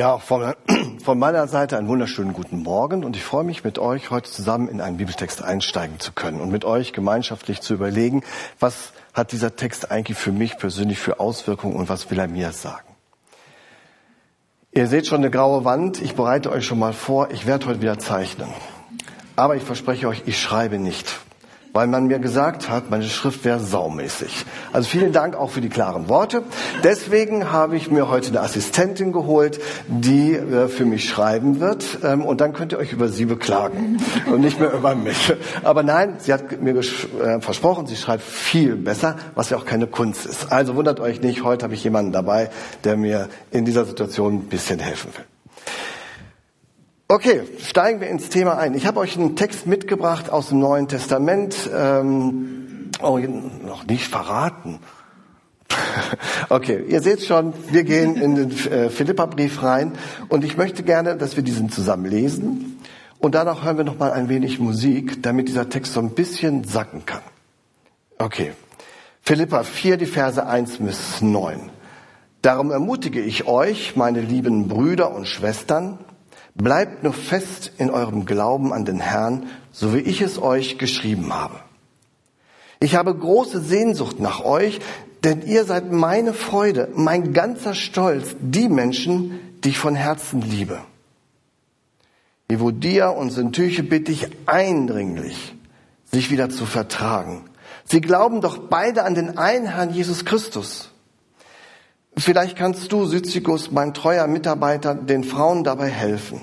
Ja, von, von, meiner Seite einen wunderschönen guten Morgen und ich freue mich, mit euch heute zusammen in einen Bibeltext einsteigen zu können und mit euch gemeinschaftlich zu überlegen, was hat dieser Text eigentlich für mich persönlich für Auswirkungen und was will er mir sagen. Ihr seht schon eine graue Wand, ich bereite euch schon mal vor, ich werde heute wieder zeichnen. Aber ich verspreche euch, ich schreibe nicht weil man mir gesagt hat, meine Schrift wäre saumäßig. Also vielen Dank auch für die klaren Worte. Deswegen habe ich mir heute eine Assistentin geholt, die äh, für mich schreiben wird. Ähm, und dann könnt ihr euch über sie beklagen und nicht mehr über mich. Aber nein, sie hat mir äh, versprochen, sie schreibt viel besser, was ja auch keine Kunst ist. Also wundert euch nicht, heute habe ich jemanden dabei, der mir in dieser Situation ein bisschen helfen will. Okay, steigen wir ins Thema ein. Ich habe euch einen Text mitgebracht aus dem Neuen Testament. Ähm, oh, noch nicht verraten. okay, ihr seht schon, wir gehen in den äh, Philippa-Brief rein und ich möchte gerne, dass wir diesen zusammen lesen und danach hören wir noch mal ein wenig Musik, damit dieser Text so ein bisschen sacken kann. Okay, Philippa 4, die Verse 1 bis 9. Darum ermutige ich euch, meine lieben Brüder und Schwestern, Bleibt nur fest in eurem Glauben an den Herrn, so wie ich es euch geschrieben habe. Ich habe große Sehnsucht nach euch, denn ihr seid meine Freude, mein ganzer Stolz, die Menschen, die ich von Herzen liebe. Evodia und Syntyche bitte ich eindringlich, sich wieder zu vertragen. Sie glauben doch beide an den einen Herrn Jesus Christus. Vielleicht kannst du, Syzygus, mein treuer Mitarbeiter, den Frauen dabei helfen.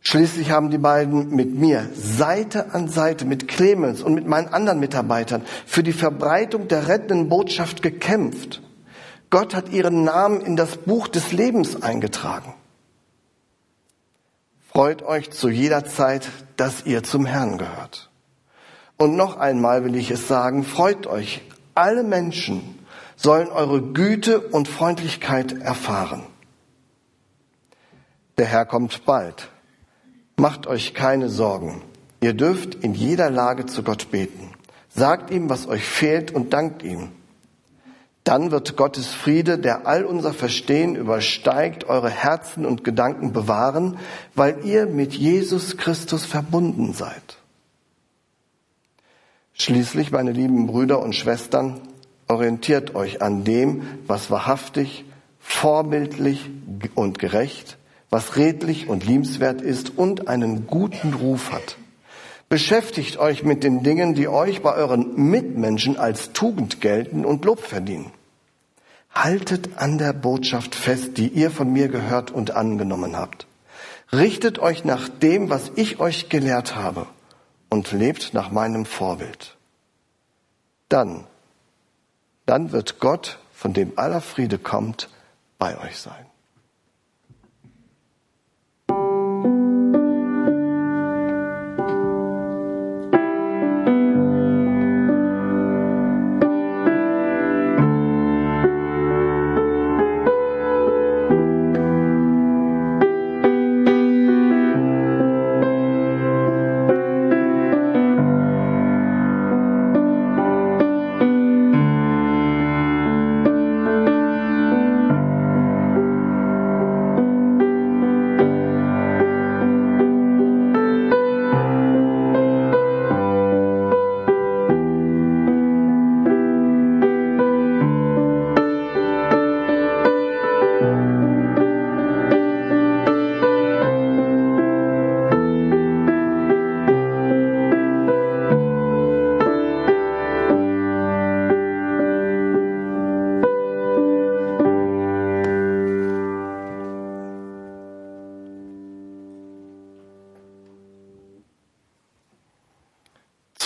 Schließlich haben die beiden mit mir Seite an Seite mit Clemens und mit meinen anderen Mitarbeitern für die Verbreitung der rettenden Botschaft gekämpft. Gott hat ihren Namen in das Buch des Lebens eingetragen. Freut euch zu jeder Zeit, dass ihr zum Herrn gehört. Und noch einmal will ich es sagen, freut euch alle Menschen, sollen eure Güte und Freundlichkeit erfahren. Der Herr kommt bald. Macht euch keine Sorgen. Ihr dürft in jeder Lage zu Gott beten. Sagt ihm, was euch fehlt und dankt ihm. Dann wird Gottes Friede, der all unser Verstehen übersteigt, eure Herzen und Gedanken bewahren, weil ihr mit Jesus Christus verbunden seid. Schließlich, meine lieben Brüder und Schwestern, orientiert euch an dem, was wahrhaftig, vorbildlich und gerecht, was redlich und liebenswert ist und einen guten Ruf hat. Beschäftigt euch mit den Dingen, die euch bei euren Mitmenschen als Tugend gelten und Lob verdienen. Haltet an der Botschaft fest, die ihr von mir gehört und angenommen habt. Richtet euch nach dem, was ich euch gelehrt habe und lebt nach meinem Vorbild. Dann dann wird Gott, von dem aller Friede kommt, bei euch sein.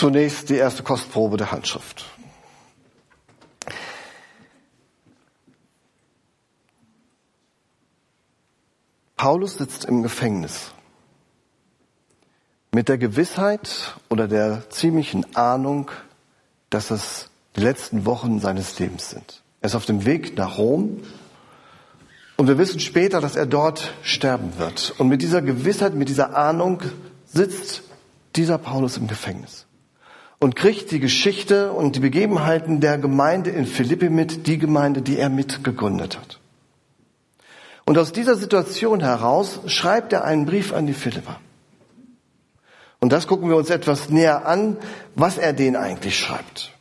Zunächst die erste Kostprobe der Handschrift. Paulus sitzt im Gefängnis mit der Gewissheit oder der ziemlichen Ahnung, dass es die letzten Wochen seines Lebens sind. Er ist auf dem Weg nach Rom und wir wissen später, dass er dort sterben wird. Und mit dieser Gewissheit, mit dieser Ahnung sitzt dieser Paulus im Gefängnis und kriegt die Geschichte und die Begebenheiten der Gemeinde in Philippi mit, die Gemeinde, die er mitgegründet hat. Und aus dieser Situation heraus schreibt er einen Brief an die Philipper. Und das gucken wir uns etwas näher an, was er denen eigentlich schreibt.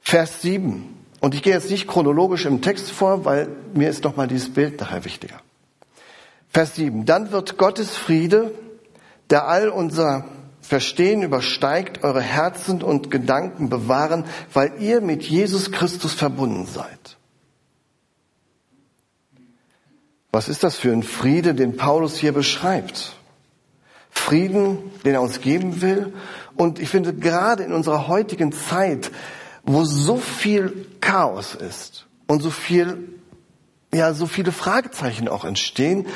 Vers 7. Und ich gehe jetzt nicht chronologisch im Text vor, weil mir ist nochmal dieses Bild nachher wichtiger. Vers 7. Dann wird Gottes Friede, der all unser Verstehen übersteigt, eure Herzen und Gedanken bewahren, weil ihr mit Jesus Christus verbunden seid. Was ist das für ein Friede, den Paulus hier beschreibt? Frieden, den er uns geben will. Und ich finde, gerade in unserer heutigen Zeit, wo so viel Chaos ist und so viel, ja, so viele Fragezeichen auch entstehen,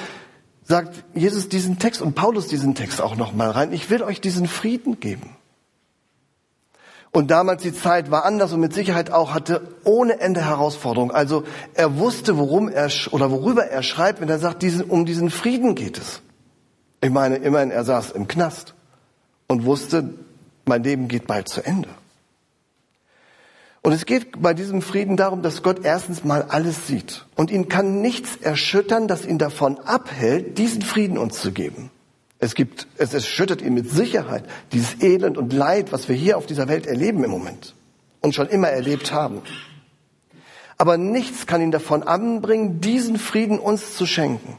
sagt Jesus diesen Text und Paulus diesen Text auch nochmal rein. Ich will euch diesen Frieden geben. Und damals die Zeit war anders und mit Sicherheit auch hatte ohne Ende Herausforderungen. Also er wusste, worum er oder worüber er schreibt, wenn er sagt, diesen, um diesen Frieden geht es. Ich meine, immerhin, er saß im Knast und wusste, mein Leben geht bald zu Ende. Und es geht bei diesem Frieden darum, dass Gott erstens mal alles sieht. Und ihn kann nichts erschüttern, das ihn davon abhält, diesen Frieden uns zu geben. Es gibt, es erschüttert ihn mit Sicherheit dieses Elend und Leid, was wir hier auf dieser Welt erleben im Moment und schon immer erlebt haben. Aber nichts kann ihn davon anbringen, diesen Frieden uns zu schenken.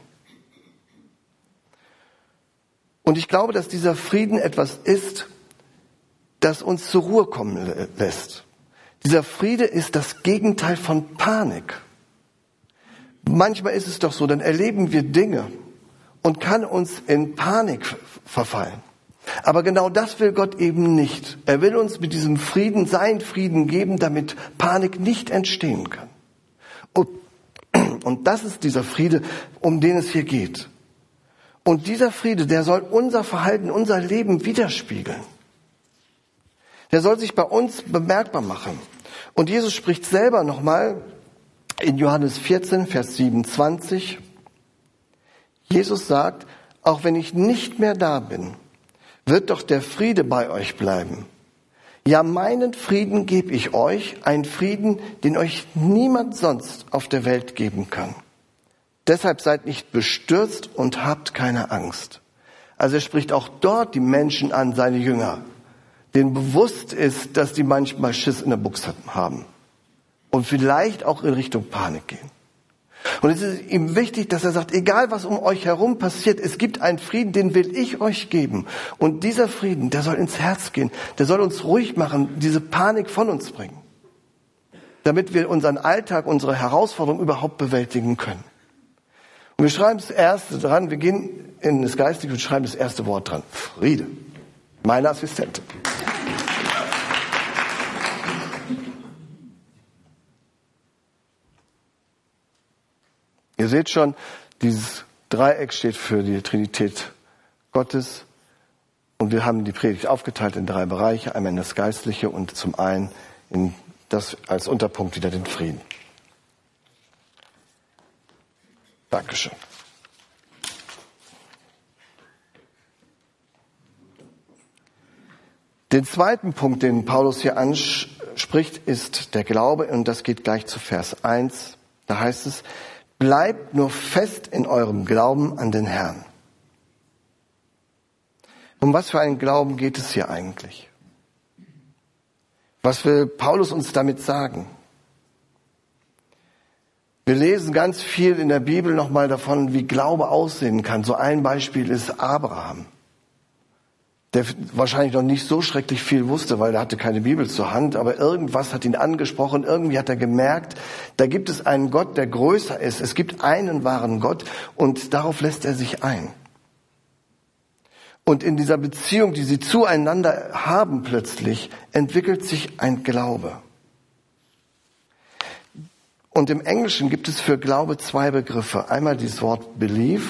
Und ich glaube, dass dieser Frieden etwas ist, das uns zur Ruhe kommen lässt. Dieser Friede ist das Gegenteil von Panik. Manchmal ist es doch so, dann erleben wir Dinge und kann uns in Panik verfallen. Aber genau das will Gott eben nicht. Er will uns mit diesem Frieden sein Frieden geben, damit Panik nicht entstehen kann. Und, und das ist dieser Friede, um den es hier geht. Und dieser Friede, der soll unser Verhalten, unser Leben widerspiegeln. Der soll sich bei uns bemerkbar machen. Und Jesus spricht selber nochmal in Johannes 14, Vers 27, Jesus sagt, auch wenn ich nicht mehr da bin, wird doch der Friede bei euch bleiben. Ja, meinen Frieden gebe ich euch, einen Frieden, den euch niemand sonst auf der Welt geben kann. Deshalb seid nicht bestürzt und habt keine Angst. Also er spricht auch dort die Menschen an, seine Jünger, denen bewusst ist, dass die manchmal Schiss in der Buchse haben und vielleicht auch in Richtung Panik gehen. Und es ist ihm wichtig, dass er sagt, egal was um euch herum passiert, es gibt einen Frieden, den will ich euch geben. Und dieser Frieden, der soll ins Herz gehen, der soll uns ruhig machen, diese Panik von uns bringen, damit wir unseren Alltag, unsere Herausforderungen überhaupt bewältigen können. Und wir schreiben das erste dran, wir gehen in das Geistige und schreiben das erste Wort dran. Friede. Meine Assistentin. Ihr seht schon, dieses Dreieck steht für die Trinität Gottes. Und wir haben die Predigt aufgeteilt in drei Bereiche. Einmal in das Geistliche und zum einen in das als Unterpunkt wieder den Frieden. Dankeschön. Den zweiten Punkt, den Paulus hier anspricht, ist der Glaube und das geht gleich zu Vers 1. Da heißt es, Bleibt nur fest in eurem Glauben an den Herrn. Um was für einen Glauben geht es hier eigentlich? Was will Paulus uns damit sagen? Wir lesen ganz viel in der Bibel nochmal davon, wie Glaube aussehen kann. So ein Beispiel ist Abraham der wahrscheinlich noch nicht so schrecklich viel wusste, weil er hatte keine Bibel zur Hand, aber irgendwas hat ihn angesprochen, irgendwie hat er gemerkt, da gibt es einen Gott, der größer ist, es gibt einen wahren Gott und darauf lässt er sich ein. Und in dieser Beziehung, die sie zueinander haben plötzlich, entwickelt sich ein Glaube. Und im Englischen gibt es für Glaube zwei Begriffe. Einmal dieses Wort believe,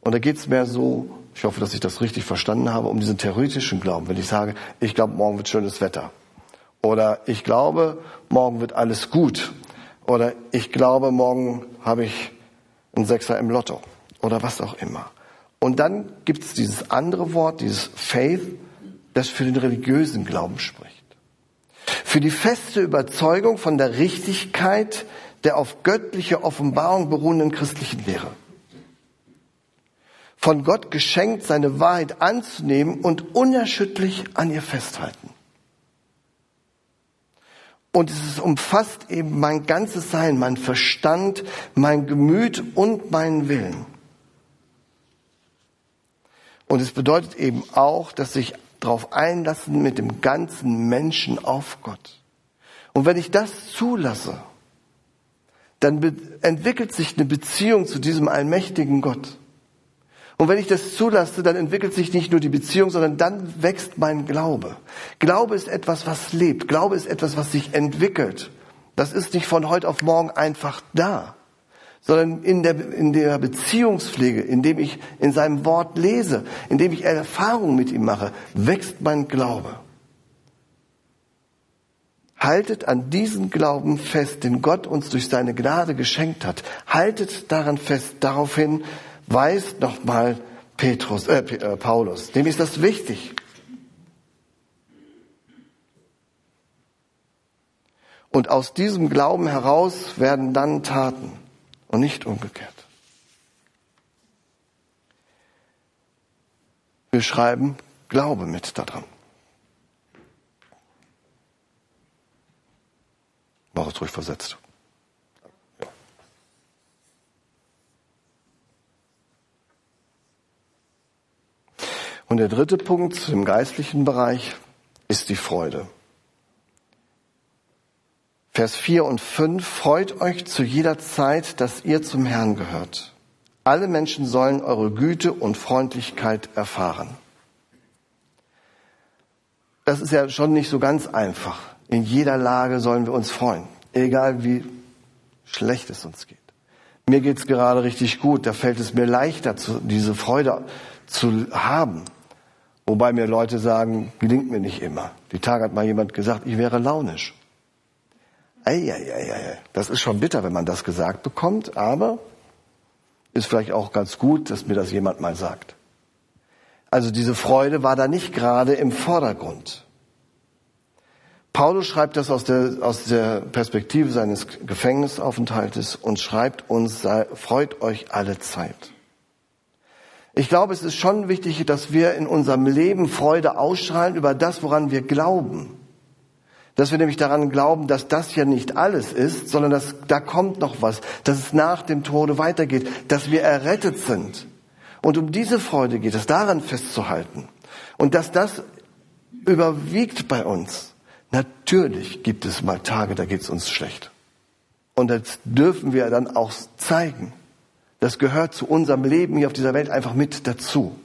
und da geht es mehr so ich hoffe, dass ich das richtig verstanden habe, um diesen theoretischen Glauben. Wenn ich sage, ich glaube, morgen wird schönes Wetter. Oder ich glaube, morgen wird alles gut. Oder ich glaube, morgen habe ich einen Sechser im Lotto. Oder was auch immer. Und dann gibt es dieses andere Wort, dieses Faith, das für den religiösen Glauben spricht. Für die feste Überzeugung von der Richtigkeit der auf göttliche Offenbarung beruhenden christlichen Lehre. Von Gott geschenkt, seine Wahrheit anzunehmen und unerschütterlich an ihr festhalten. Und es umfasst eben mein ganzes Sein, mein Verstand, mein Gemüt und meinen Willen. Und es bedeutet eben auch, dass sich darauf einlassen mit dem ganzen Menschen auf Gott. Und wenn ich das zulasse, dann entwickelt sich eine Beziehung zu diesem allmächtigen Gott. Und wenn ich das zulasse, dann entwickelt sich nicht nur die Beziehung, sondern dann wächst mein Glaube. Glaube ist etwas, was lebt. Glaube ist etwas, was sich entwickelt. Das ist nicht von heute auf morgen einfach da, sondern in der, in der Beziehungspflege, indem ich in seinem Wort lese, indem ich Erfahrung mit ihm mache, wächst mein Glaube. Haltet an diesen Glauben fest, den Gott uns durch seine Gnade geschenkt hat. Haltet daran fest. Daraufhin weist nochmal Petrus, äh, äh, Paulus. Dem ist das wichtig. Und aus diesem Glauben heraus werden dann Taten und nicht umgekehrt. Wir schreiben Glaube mit daran. Mach es ruhig versetzt. Und der dritte Punkt im geistlichen Bereich ist die Freude. Vers 4 und 5, freut euch zu jeder Zeit, dass ihr zum Herrn gehört. Alle Menschen sollen eure Güte und Freundlichkeit erfahren. Das ist ja schon nicht so ganz einfach. In jeder Lage sollen wir uns freuen, egal wie schlecht es uns geht. Mir geht's gerade richtig gut, da fällt es mir leichter, diese Freude zu haben. Wobei mir Leute sagen, gelingt mir nicht immer. Die Tage hat mal jemand gesagt, ich wäre launisch. Eieieiei, das ist schon bitter, wenn man das gesagt bekommt, aber ist vielleicht auch ganz gut, dass mir das jemand mal sagt. Also diese Freude war da nicht gerade im Vordergrund. Paulus schreibt das aus der, aus der Perspektive seines Gefängnisaufenthaltes und schreibt uns, freut euch alle Zeit. Ich glaube, es ist schon wichtig, dass wir in unserem Leben Freude ausstrahlen über das, woran wir glauben. Dass wir nämlich daran glauben, dass das ja nicht alles ist, sondern dass da kommt noch was, dass es nach dem Tode weitergeht, dass wir errettet sind. Und um diese Freude geht es, daran festzuhalten. Und dass das überwiegt bei uns. Natürlich gibt es mal Tage, da geht es uns schlecht. Und das dürfen wir dann auch zeigen. Das gehört zu unserem Leben hier auf dieser Welt einfach mit dazu.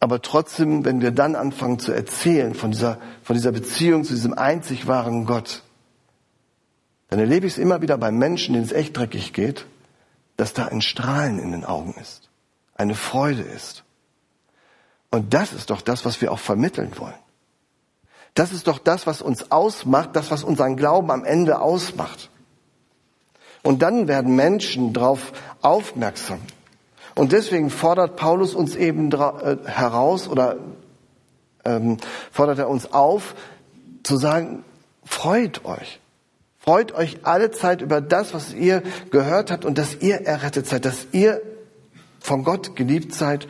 Aber trotzdem, wenn wir dann anfangen zu erzählen von dieser, von dieser Beziehung zu diesem einzig wahren Gott, dann erlebe ich es immer wieder bei Menschen, denen es echt dreckig geht, dass da ein Strahlen in den Augen ist, eine Freude ist. Und das ist doch das, was wir auch vermitteln wollen. Das ist doch das, was uns ausmacht, das, was unseren Glauben am Ende ausmacht. Und dann werden Menschen darauf aufmerksam. Und deswegen fordert Paulus uns eben äh, heraus oder ähm, fordert er uns auf, zu sagen, freut euch. Freut euch alle Zeit über das, was ihr gehört habt und dass ihr errettet seid, dass ihr von Gott geliebt seid,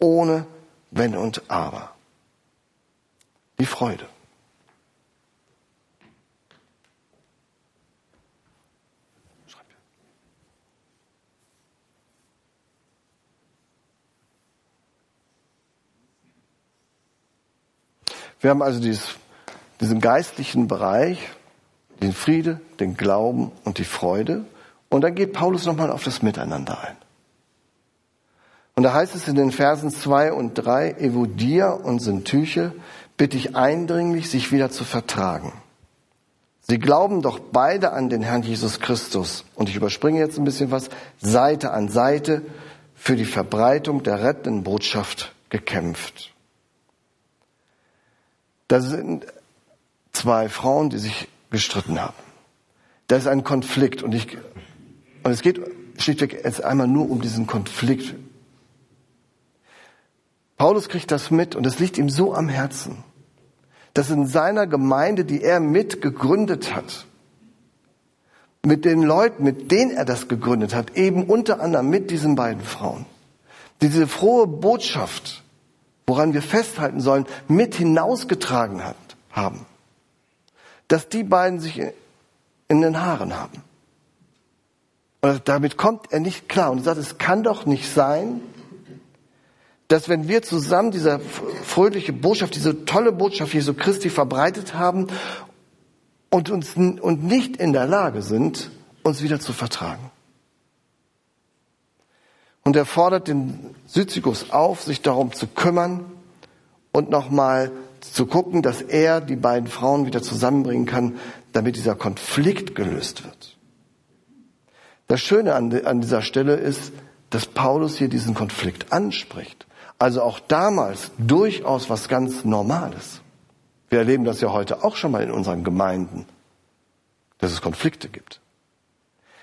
ohne Wenn und Aber. Die Freude. Wir haben also dieses, diesen geistlichen Bereich, den Friede, den Glauben und die Freude. Und dann geht Paulus nochmal auf das Miteinander ein. Und da heißt es in den Versen zwei und drei: Evodia und Syntyche bitte ich eindringlich, sich wieder zu vertragen. Sie glauben doch beide an den Herrn Jesus Christus. Und ich überspringe jetzt ein bisschen was. Seite an Seite für die Verbreitung der rettenden Botschaft gekämpft. Da sind zwei Frauen, die sich gestritten haben. Da ist ein Konflikt und ich, und es geht schlichtweg jetzt einmal nur um diesen Konflikt. Paulus kriegt das mit und es liegt ihm so am Herzen, dass in seiner Gemeinde, die er mit gegründet hat, mit den Leuten, mit denen er das gegründet hat, eben unter anderem mit diesen beiden Frauen, diese frohe Botschaft, woran wir festhalten sollen, mit hinausgetragen hat, haben. Dass die beiden sich in den Haaren haben. Und damit kommt er nicht klar und sagt, es kann doch nicht sein, dass wenn wir zusammen diese fröhliche Botschaft, diese tolle Botschaft Jesu Christi verbreitet haben und uns und nicht in der Lage sind, uns wieder zu vertragen. Und er fordert den Syzygus auf, sich darum zu kümmern und nochmal zu gucken, dass er die beiden Frauen wieder zusammenbringen kann, damit dieser Konflikt gelöst wird. Das Schöne an dieser Stelle ist, dass Paulus hier diesen Konflikt anspricht. Also auch damals durchaus was ganz Normales. Wir erleben das ja heute auch schon mal in unseren Gemeinden, dass es Konflikte gibt.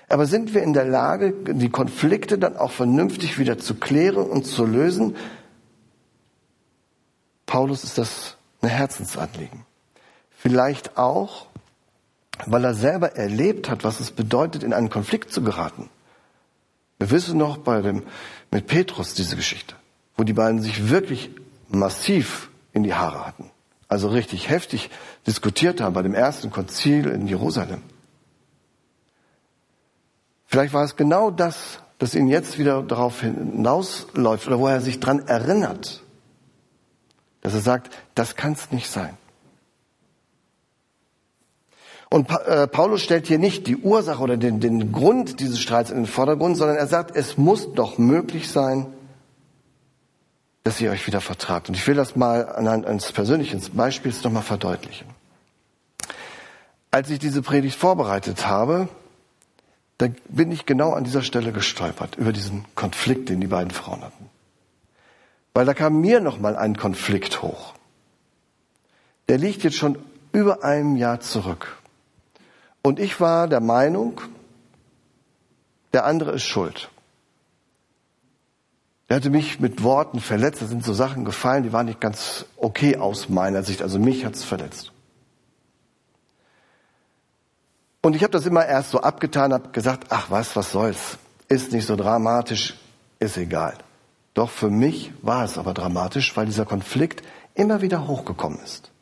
Aber sind wir in der Lage, die Konflikte dann auch vernünftig wieder zu klären und zu lösen? Paulus ist das ein Herzensanliegen. Vielleicht auch, weil er selber erlebt hat, was es bedeutet, in einen Konflikt zu geraten. Wir wissen noch bei dem, mit Petrus diese Geschichte wo die beiden sich wirklich massiv in die Haare hatten. Also richtig heftig diskutiert haben bei dem ersten Konzil in Jerusalem. Vielleicht war es genau das, das ihn jetzt wieder darauf hinausläuft oder wo er sich dran erinnert, dass er sagt, das kann es nicht sein. Und äh, Paulus stellt hier nicht die Ursache oder den, den Grund dieses Streits in den Vordergrund, sondern er sagt, es muss doch möglich sein, dass ihr euch wieder vertragt. Und ich will das mal anhand eines persönlichen Beispiels nochmal verdeutlichen. Als ich diese Predigt vorbereitet habe, da bin ich genau an dieser Stelle gestolpert, über diesen Konflikt, den die beiden Frauen hatten. Weil da kam mir nochmal ein Konflikt hoch. Der liegt jetzt schon über einem Jahr zurück. Und ich war der Meinung, der andere ist schuld. Er hatte mich mit Worten verletzt. Da sind so Sachen gefallen, die waren nicht ganz okay aus meiner Sicht. Also mich hat's verletzt. Und ich habe das immer erst so abgetan, habe gesagt, ach was, was soll's. Ist nicht so dramatisch, ist egal. Doch für mich war es aber dramatisch, weil dieser Konflikt immer wieder hochgekommen ist.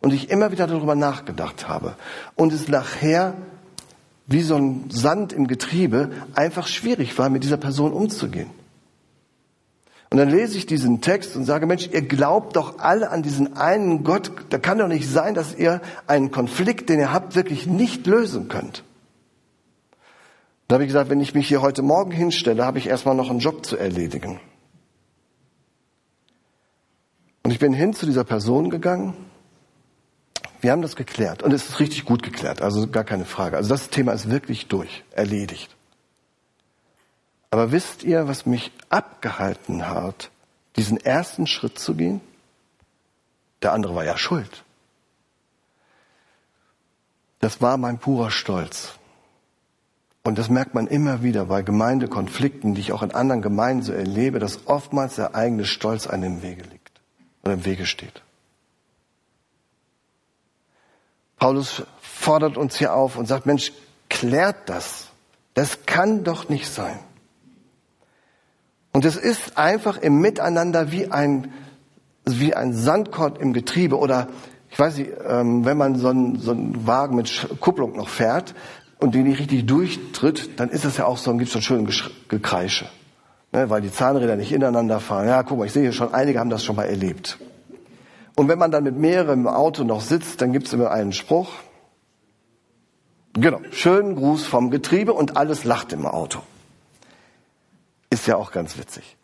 Und ich immer wieder darüber nachgedacht habe. Und es nachher wie so ein Sand im Getriebe einfach schwierig war, mit dieser Person umzugehen. Und dann lese ich diesen Text und sage, Mensch, ihr glaubt doch alle an diesen einen Gott. Da kann doch nicht sein, dass ihr einen Konflikt, den ihr habt, wirklich nicht lösen könnt. Da habe ich gesagt, wenn ich mich hier heute Morgen hinstelle, habe ich erstmal noch einen Job zu erledigen. Und ich bin hin zu dieser Person gegangen. Wir haben das geklärt und es ist richtig gut geklärt, also gar keine Frage. Also das Thema ist wirklich durch, erledigt. Aber wisst ihr, was mich abgehalten hat, diesen ersten Schritt zu gehen? Der andere war ja schuld. Das war mein purer Stolz. Und das merkt man immer wieder bei Gemeindekonflikten, die ich auch in anderen Gemeinden so erlebe, dass oftmals der eigene Stolz einem im Wege liegt oder im Wege steht. Paulus fordert uns hier auf und sagt, Mensch, klärt das. Das kann doch nicht sein. Und es ist einfach im Miteinander wie ein, wie ein Sandkorn im Getriebe oder ich weiß nicht, ähm, wenn man so einen, so einen Wagen mit Kupplung noch fährt und den nicht richtig durchtritt, dann ist es ja auch so, gibt es so ein schönes Gekreische. Ne, weil die Zahnräder nicht ineinander fahren. Ja, guck mal, ich sehe hier schon, einige haben das schon mal erlebt. Und wenn man dann mit mehreren im Auto noch sitzt, dann gibt es immer einen Spruch. Genau, schönen Gruß vom Getriebe und alles lacht im Auto. Ist ja auch ganz witzig.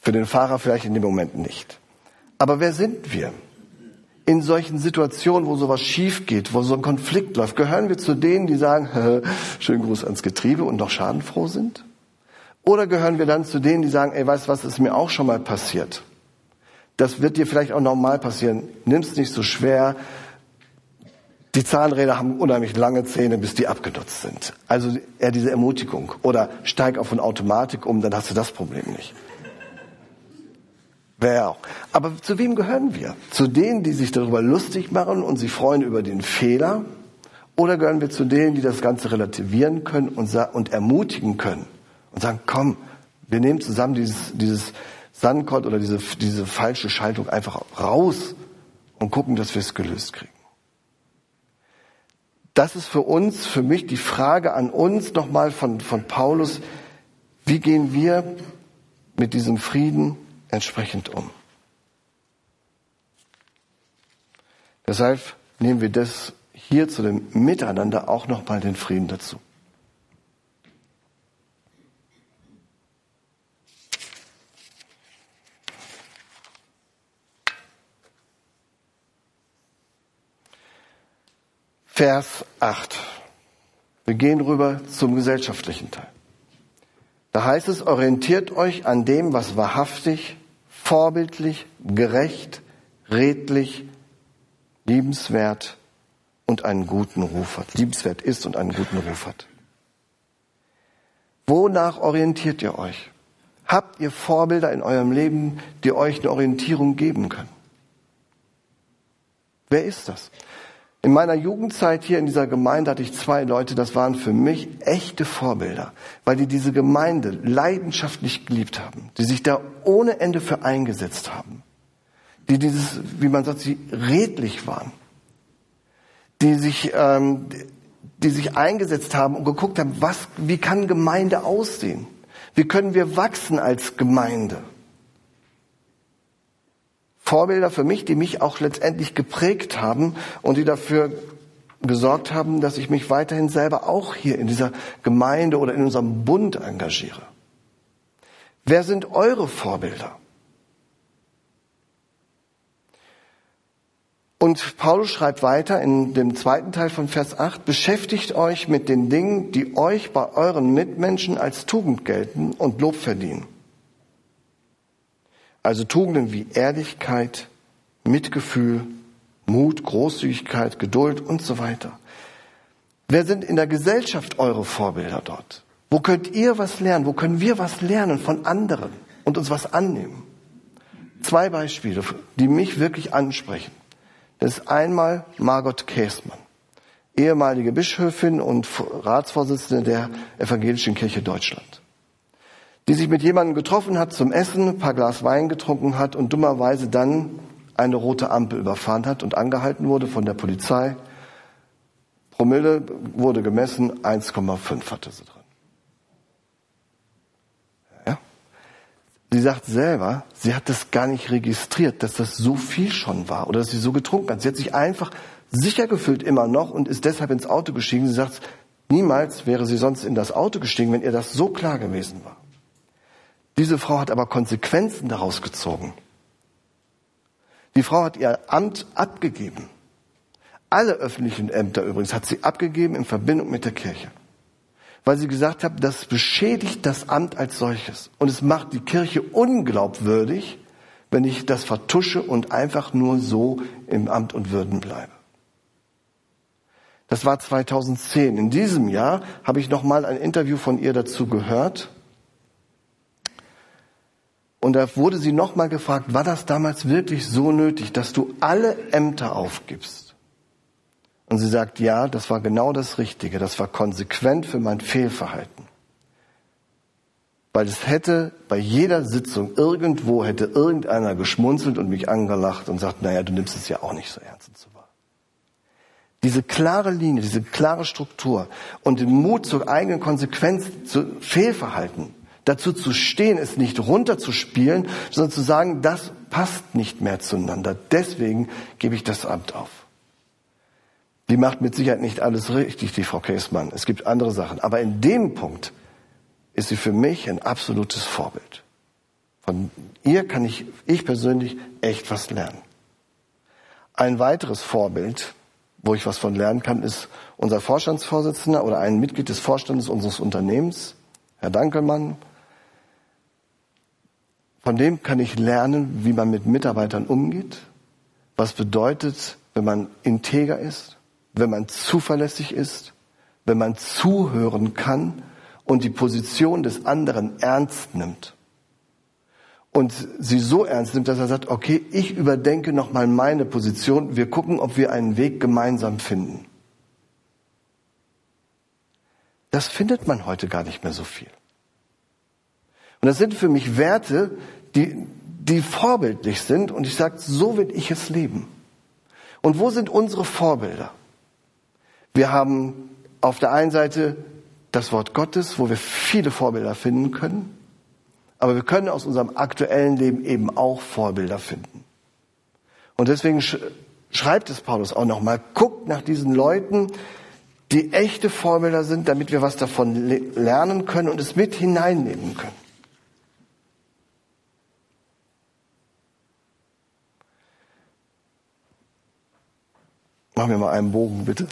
Für den Fahrer vielleicht in dem Moment nicht. Aber wer sind wir? In solchen Situationen, wo sowas schief geht, wo so ein Konflikt läuft, gehören wir zu denen, die sagen, schönen Gruß ans Getriebe und noch schadenfroh sind? Oder gehören wir dann zu denen, die sagen, ey, weißt was, ist mir auch schon mal passiert. Das wird dir vielleicht auch normal passieren. Nimm's nicht so schwer. Die Zahnräder haben unheimlich lange Zähne, bis die abgenutzt sind. Also eher diese Ermutigung. Oder steig auf eine Automatik um, dann hast du das Problem nicht. Wer auch. Aber zu wem gehören wir? Zu denen, die sich darüber lustig machen und sich freuen über den Fehler? Oder gehören wir zu denen, die das Ganze relativieren können und, und ermutigen können und sagen, komm, wir nehmen zusammen dieses, dieses Sandkord oder diese, diese falsche Schaltung einfach raus und gucken, dass wir es gelöst kriegen. Das ist für uns, für mich die Frage an uns nochmal von, von Paulus, wie gehen wir mit diesem Frieden entsprechend um? Deshalb nehmen wir das hier zu dem Miteinander auch nochmal den Frieden dazu. Vers 8. Wir gehen rüber zum gesellschaftlichen Teil. Da heißt es, orientiert euch an dem, was wahrhaftig, vorbildlich, gerecht, redlich, liebenswert und einen guten Ruf hat. Liebenswert ist und einen guten Ruf hat. Wonach orientiert ihr euch? Habt ihr Vorbilder in eurem Leben, die euch eine Orientierung geben können? Wer ist das? In meiner Jugendzeit hier in dieser Gemeinde hatte ich zwei Leute, das waren für mich echte Vorbilder, weil die diese Gemeinde leidenschaftlich geliebt haben, die sich da ohne Ende für eingesetzt haben, die dieses, wie man sagt, sie redlich waren, die sich, ähm, die sich eingesetzt haben und geguckt haben, was, wie kann Gemeinde aussehen? Wie können wir wachsen als Gemeinde? Vorbilder für mich, die mich auch letztendlich geprägt haben und die dafür gesorgt haben, dass ich mich weiterhin selber auch hier in dieser Gemeinde oder in unserem Bund engagiere. Wer sind eure Vorbilder? Und Paulus schreibt weiter in dem zweiten Teil von Vers 8, beschäftigt euch mit den Dingen, die euch bei euren Mitmenschen als Tugend gelten und Lob verdienen. Also Tugenden wie Ehrlichkeit, Mitgefühl, Mut, Großzügigkeit, Geduld und so weiter. Wer sind in der Gesellschaft eure Vorbilder dort? Wo könnt ihr was lernen? Wo können wir was lernen von anderen und uns was annehmen? Zwei Beispiele, die mich wirklich ansprechen. Das ist einmal Margot Käßmann, ehemalige Bischöfin und Ratsvorsitzende der Evangelischen Kirche Deutschland die sich mit jemandem getroffen hat zum Essen, ein paar Glas Wein getrunken hat und dummerweise dann eine rote Ampel überfahren hat und angehalten wurde von der Polizei. Promille wurde gemessen, 1,5 hatte sie drin. Ja? Sie sagt selber, sie hat das gar nicht registriert, dass das so viel schon war oder dass sie so getrunken hat. Sie hat sich einfach sicher gefühlt immer noch und ist deshalb ins Auto gestiegen. Sie sagt, niemals wäre sie sonst in das Auto gestiegen, wenn ihr das so klar gewesen war. Diese Frau hat aber Konsequenzen daraus gezogen. Die Frau hat ihr Amt abgegeben. Alle öffentlichen Ämter übrigens hat sie abgegeben in Verbindung mit der Kirche. Weil sie gesagt hat, das beschädigt das Amt als solches. Und es macht die Kirche unglaubwürdig, wenn ich das vertusche und einfach nur so im Amt und Würden bleibe. Das war 2010. In diesem Jahr habe ich noch mal ein Interview von ihr dazu gehört und da wurde sie nochmal gefragt, war das damals wirklich so nötig, dass du alle Ämter aufgibst? Und sie sagt, ja, das war genau das Richtige, das war konsequent für mein Fehlverhalten. Weil es hätte bei jeder Sitzung irgendwo hätte irgendeiner geschmunzelt und mich angelacht und sagt, naja, du nimmst es ja auch nicht so ernst und so wahr. Diese klare Linie, diese klare Struktur und den Mut zur eigenen Konsequenz, zu Fehlverhalten, dazu zu stehen, es nicht runterzuspielen, sondern zu sagen, das passt nicht mehr zueinander. Deswegen gebe ich das Amt auf. Die macht mit Sicherheit nicht alles richtig, die Frau Käßmann. Es gibt andere Sachen. Aber in dem Punkt ist sie für mich ein absolutes Vorbild. Von ihr kann ich, ich persönlich echt was lernen. Ein weiteres Vorbild, wo ich was von lernen kann, ist unser Vorstandsvorsitzender oder ein Mitglied des Vorstandes unseres Unternehmens, Herr Dankelmann, von dem kann ich lernen, wie man mit Mitarbeitern umgeht, was bedeutet, wenn man integer ist, wenn man zuverlässig ist, wenn man zuhören kann und die Position des anderen ernst nimmt. Und sie so ernst nimmt, dass er sagt, okay, ich überdenke nochmal meine Position, wir gucken, ob wir einen Weg gemeinsam finden. das findet man heute gar nicht mehr so viel. Und das sind für mich Werte, die, die vorbildlich sind. Und ich sage, so will ich es leben. Und wo sind unsere Vorbilder? Wir haben auf der einen Seite das Wort Gottes, wo wir viele Vorbilder finden können. Aber wir können aus unserem aktuellen Leben eben auch Vorbilder finden. Und deswegen schreibt es Paulus auch nochmal, guckt nach diesen Leuten, die echte Vorbilder sind, damit wir was davon lernen können und es mit hineinnehmen können. Machen wir mal einen Bogen, bitte.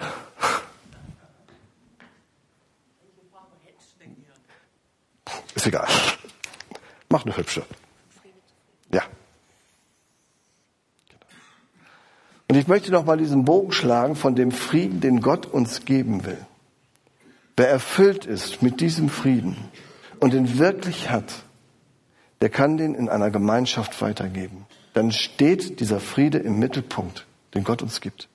Ist egal. Mach eine hübsche. Ja. Und ich möchte noch mal diesen Bogen schlagen von dem Frieden, den Gott uns geben will. Wer erfüllt ist mit diesem Frieden und ihn wirklich hat, der kann den in einer Gemeinschaft weitergeben. Dann steht dieser Friede im Mittelpunkt, den Gott uns gibt.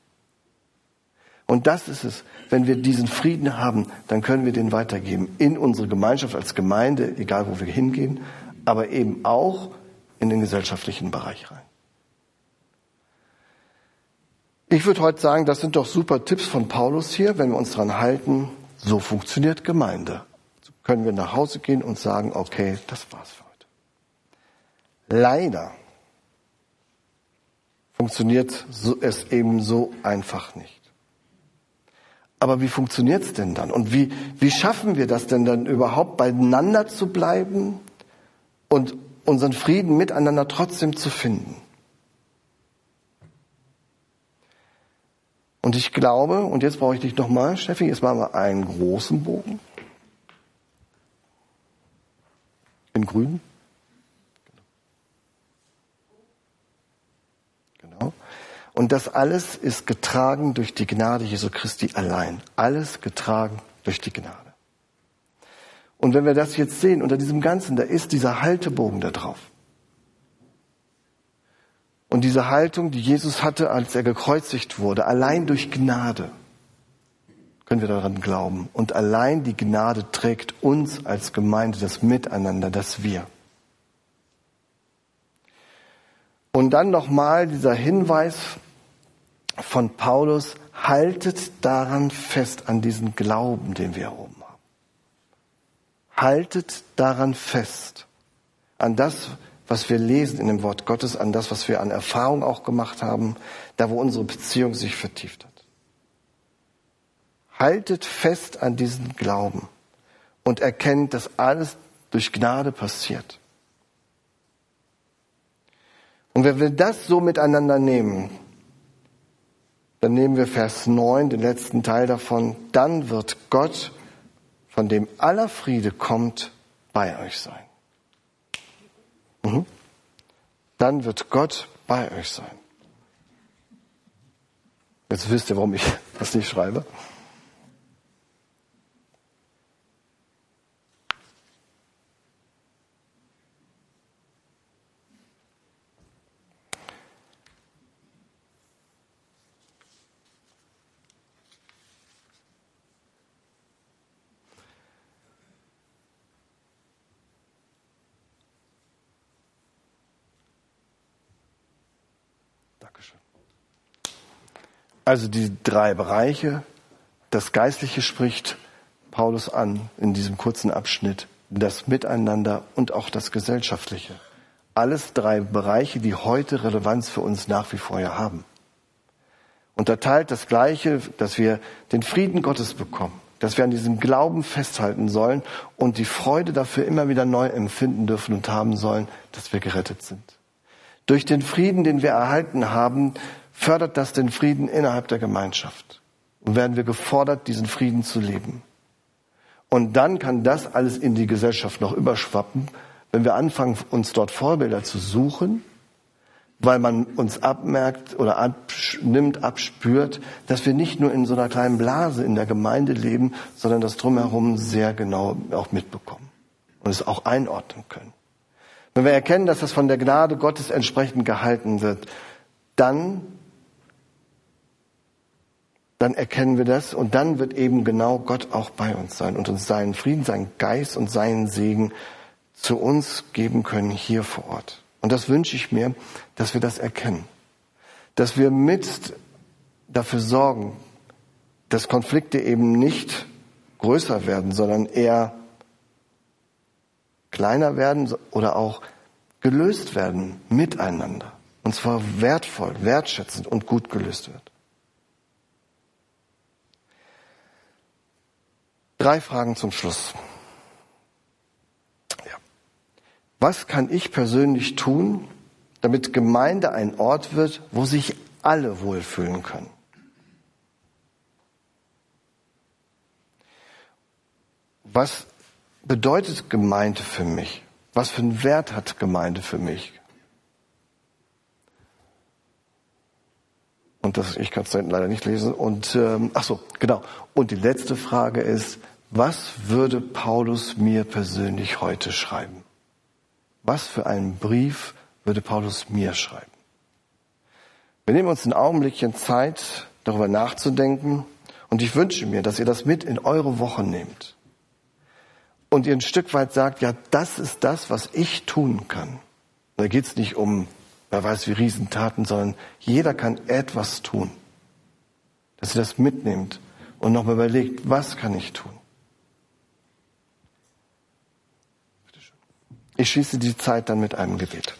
Und das ist es. Wenn wir diesen Frieden haben, dann können wir den weitergeben in unsere Gemeinschaft als Gemeinde, egal wo wir hingehen, aber eben auch in den gesellschaftlichen Bereich rein. Ich würde heute sagen, das sind doch super Tipps von Paulus hier, wenn wir uns daran halten, so funktioniert Gemeinde. So können wir nach Hause gehen und sagen, okay, das war's für heute. Leider funktioniert es eben so einfach nicht. Aber wie funktioniert's denn dann? Und wie, wie schaffen wir das denn dann überhaupt, beieinander zu bleiben und unseren Frieden miteinander trotzdem zu finden? Und ich glaube, und jetzt brauche ich dich nochmal, Steffi, jetzt machen wir einen großen Bogen. In grün. Und das alles ist getragen durch die Gnade Jesu Christi allein. Alles getragen durch die Gnade. Und wenn wir das jetzt sehen, unter diesem Ganzen, da ist dieser Haltebogen da drauf. Und diese Haltung, die Jesus hatte, als er gekreuzigt wurde, allein durch Gnade, können wir daran glauben. Und allein die Gnade trägt uns als Gemeinde das Miteinander, das Wir. Und dann nochmal dieser Hinweis von Paulus, haltet daran fest, an diesen Glauben, den wir oben haben. Haltet daran fest, an das, was wir lesen in dem Wort Gottes, an das, was wir an Erfahrung auch gemacht haben, da wo unsere Beziehung sich vertieft hat. Haltet fest an diesen Glauben und erkennt, dass alles durch Gnade passiert. Und wenn wir das so miteinander nehmen, dann nehmen wir Vers 9, den letzten Teil davon. Dann wird Gott, von dem aller Friede kommt, bei euch sein. Mhm. Dann wird Gott bei euch sein. Jetzt wisst ihr, warum ich das nicht schreibe. Also die drei Bereiche, das Geistliche spricht Paulus an in diesem kurzen Abschnitt, das Miteinander und auch das Gesellschaftliche. Alles drei Bereiche, die heute Relevanz für uns nach wie vor ja haben. Unterteilt das Gleiche, dass wir den Frieden Gottes bekommen, dass wir an diesem Glauben festhalten sollen und die Freude dafür immer wieder neu empfinden dürfen und haben sollen, dass wir gerettet sind. Durch den Frieden, den wir erhalten haben, fördert das den Frieden innerhalb der Gemeinschaft. Und werden wir gefordert, diesen Frieden zu leben. Und dann kann das alles in die Gesellschaft noch überschwappen, wenn wir anfangen, uns dort Vorbilder zu suchen, weil man uns abmerkt oder abnimmt, abspürt, dass wir nicht nur in so einer kleinen Blase in der Gemeinde leben, sondern das drumherum sehr genau auch mitbekommen und es auch einordnen können. Wenn wir erkennen, dass das von der Gnade Gottes entsprechend gehalten wird, dann dann erkennen wir das und dann wird eben genau Gott auch bei uns sein und uns seinen Frieden, seinen Geist und seinen Segen zu uns geben können hier vor Ort. Und das wünsche ich mir, dass wir das erkennen. Dass wir mit dafür sorgen, dass Konflikte eben nicht größer werden, sondern eher kleiner werden oder auch gelöst werden miteinander. Und zwar wertvoll, wertschätzend und gut gelöst wird. Drei Fragen zum Schluss. Ja. Was kann ich persönlich tun, damit Gemeinde ein Ort wird, wo sich alle wohlfühlen können? Was bedeutet Gemeinde für mich? Was für einen Wert hat Gemeinde für mich? Und das, ich kann es leider nicht lesen. Und ähm, ach so, genau. Und die letzte Frage ist: Was würde Paulus mir persönlich heute schreiben? Was für einen Brief würde Paulus mir schreiben? Wir nehmen uns ein Augenblickchen Zeit, darüber nachzudenken. Und ich wünsche mir, dass ihr das mit in eure Woche nehmt und ihr ein Stück weit sagt, ja, das ist das, was ich tun kann. Da geht es nicht um, wer weiß wie Riesentaten, sondern jeder kann etwas tun. Dass ihr das mitnehmt und nochmal überlegt, was kann ich tun? Ich schließe die Zeit dann mit einem Gebet.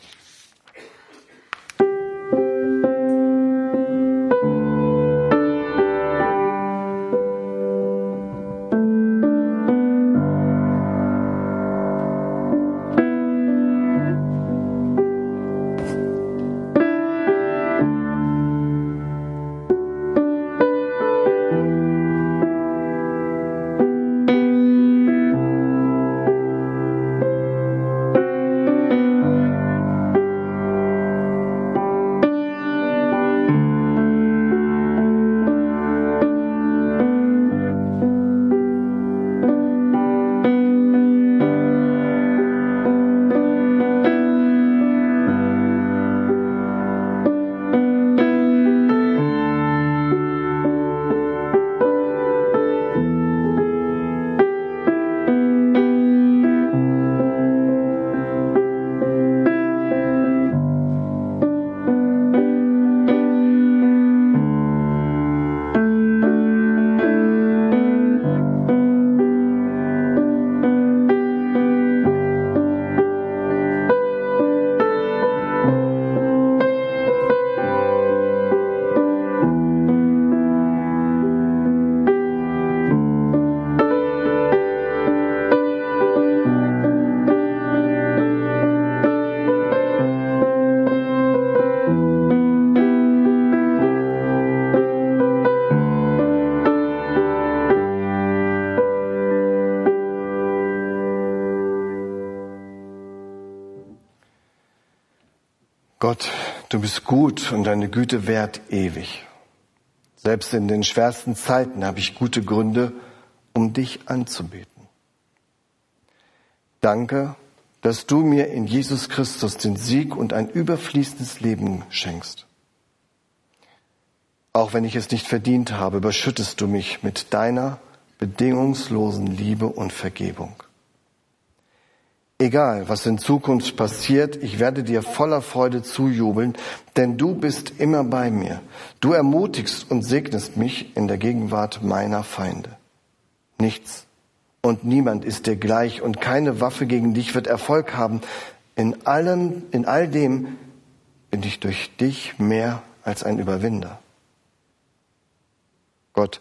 Und deine Güte währt ewig. Selbst in den schwersten Zeiten habe ich gute Gründe, um dich anzubeten. Danke, dass du mir in Jesus Christus den Sieg und ein überfließendes Leben schenkst. Auch wenn ich es nicht verdient habe, überschüttest du mich mit deiner bedingungslosen Liebe und Vergebung. Egal, was in Zukunft passiert, ich werde dir voller Freude zujubeln, denn du bist immer bei mir. Du ermutigst und segnest mich in der Gegenwart meiner Feinde. Nichts und niemand ist dir gleich und keine Waffe gegen dich wird Erfolg haben. In allem, in all dem bin ich durch dich mehr als ein Überwinder. Gott,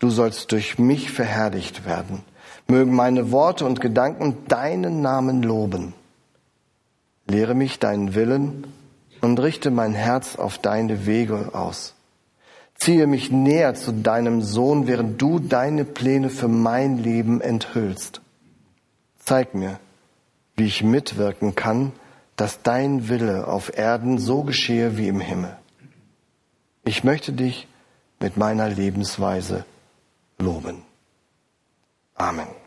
du sollst durch mich verherrlicht werden Mögen meine Worte und Gedanken deinen Namen loben. Lehre mich deinen Willen und richte mein Herz auf deine Wege aus. Ziehe mich näher zu deinem Sohn, während du deine Pläne für mein Leben enthüllst. Zeig mir, wie ich mitwirken kann, dass dein Wille auf Erden so geschehe wie im Himmel. Ich möchte dich mit meiner Lebensweise loben. Amen.